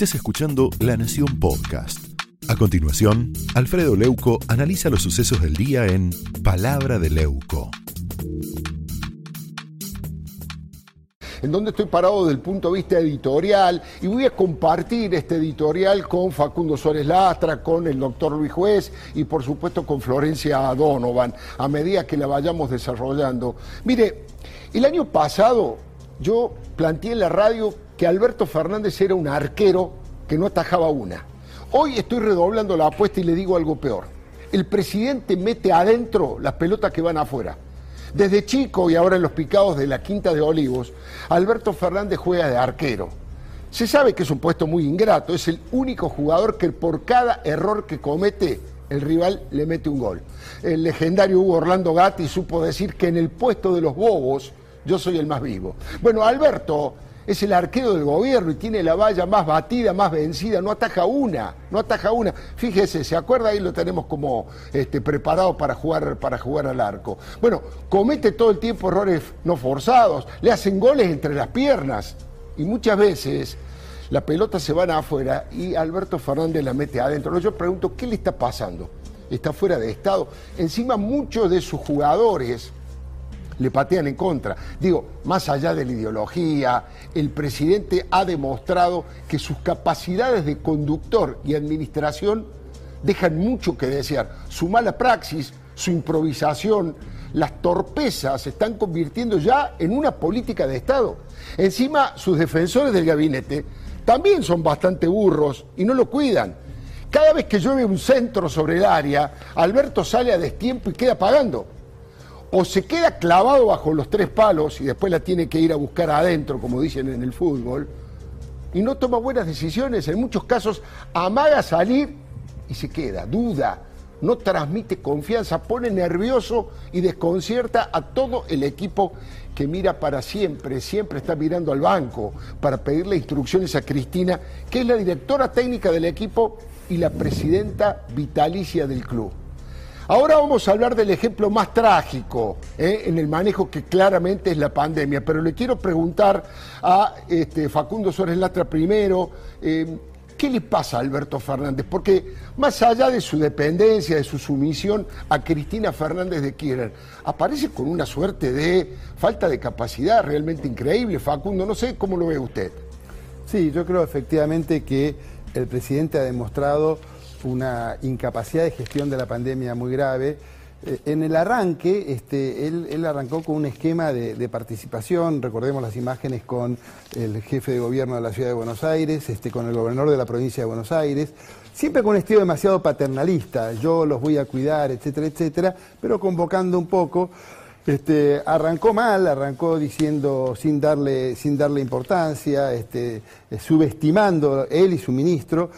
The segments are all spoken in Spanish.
Estás escuchando La Nación Podcast. A continuación, Alfredo Leuco analiza los sucesos del día en Palabra de Leuco. en donde estoy parado desde el punto de vista editorial y voy a compartir este editorial con Facundo Suárez Lastra, con el doctor Luis Juez y por supuesto con Florencia Donovan a medida que la vayamos desarrollando. Mire, el año pasado yo planteé en la radio que Alberto Fernández era un arquero que no atajaba una. Hoy estoy redoblando la apuesta y le digo algo peor. El presidente mete adentro las pelotas que van afuera. Desde chico y ahora en los picados de la Quinta de Olivos, Alberto Fernández juega de arquero. Se sabe que es un puesto muy ingrato, es el único jugador que por cada error que comete, el rival le mete un gol. El legendario Hugo Orlando Gatti supo decir que en el puesto de los bobos yo soy el más vivo. Bueno, Alberto es el arquero del gobierno y tiene la valla más batida, más vencida, no ataja una, no ataja una. Fíjese, ¿se acuerda? Ahí lo tenemos como este, preparado para jugar, para jugar al arco. Bueno, comete todo el tiempo errores no forzados, le hacen goles entre las piernas y muchas veces la pelota se van afuera y Alberto Fernández la mete adentro. Yo pregunto, ¿qué le está pasando? Está fuera de estado. Encima muchos de sus jugadores le patean en contra. Digo, más allá de la ideología, el presidente ha demostrado que sus capacidades de conductor y administración dejan mucho que desear. Su mala praxis, su improvisación, las torpezas se están convirtiendo ya en una política de Estado. Encima, sus defensores del gabinete también son bastante burros y no lo cuidan. Cada vez que llueve un centro sobre el área, Alberto sale a destiempo y queda pagando o se queda clavado bajo los tres palos y después la tiene que ir a buscar adentro, como dicen en el fútbol, y no toma buenas decisiones, en muchos casos amaga salir y se queda, duda, no transmite confianza, pone nervioso y desconcierta a todo el equipo que mira para siempre, siempre está mirando al banco para pedirle instrucciones a Cristina, que es la directora técnica del equipo y la presidenta vitalicia del club. Ahora vamos a hablar del ejemplo más trágico ¿eh? en el manejo que claramente es la pandemia, pero le quiero preguntar a este, Facundo Suárez Lastra primero, eh, ¿qué le pasa a Alberto Fernández? Porque más allá de su dependencia, de su sumisión a Cristina Fernández de Kirchner, aparece con una suerte de falta de capacidad realmente increíble. Facundo, no sé cómo lo ve usted. Sí, yo creo efectivamente que el presidente ha demostrado una incapacidad de gestión de la pandemia muy grave. Eh, en el arranque, este, él, arrancó con un esquema de, participación, recordemos las imágenes con el jefe de gobierno de la ciudad de Buenos Aires, este, con el gobernador de la provincia de Buenos Aires, siempre con un estilo demasiado paternalista, yo los voy a cuidar, etcétera, etcétera, pero convocando un poco. Este, arrancó mal, arrancó diciendo sin darle, sin darle importancia, este, subestimando él y su ministro.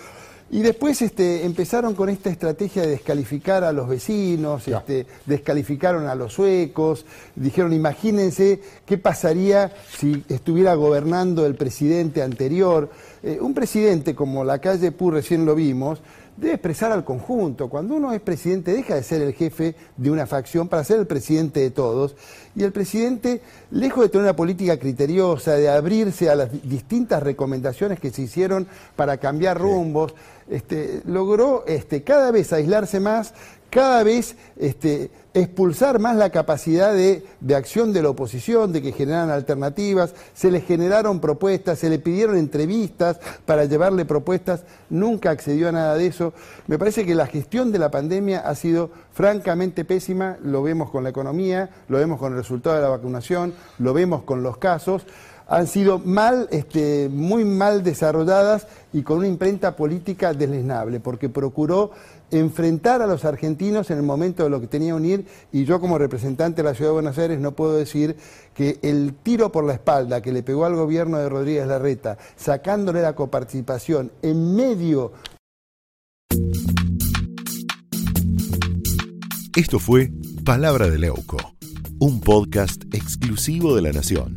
Y después este, empezaron con esta estrategia de descalificar a los vecinos, este, descalificaron a los suecos, dijeron, imagínense qué pasaría si estuviera gobernando el presidente anterior. Eh, un presidente como la calle Pú recién lo vimos, debe expresar al conjunto. Cuando uno es presidente deja de ser el jefe de una facción para ser el presidente de todos. Y el presidente, lejos de tener una política criteriosa, de abrirse a las distintas recomendaciones que se hicieron para cambiar rumbos, este, logró este, cada vez aislarse más, cada vez este, expulsar más la capacidad de, acción de la oposición, de que generaran alternativas, se le generaron propuestas, se le pidieron entrevistas para llevarle propuestas, nunca accedió a nada de eso. Me parece que la gestión de la pandemia ha sido francamente pésima, lo vemos con la economía, lo vemos con el resultado de la vacunación, lo vemos con los casos han sido mal, este, muy mal desarrolladas y con una imprenta política deslesnable, porque procuró enfrentar a los argentinos en el momento de lo que tenía unir y yo como representante de la Ciudad de Buenos Aires no puedo decir que el tiro por la espalda que le pegó al gobierno de Rodríguez Larreta, sacándole la coparticipación en medio... Esto fue Palabra de Leuco, un podcast exclusivo de La Nación.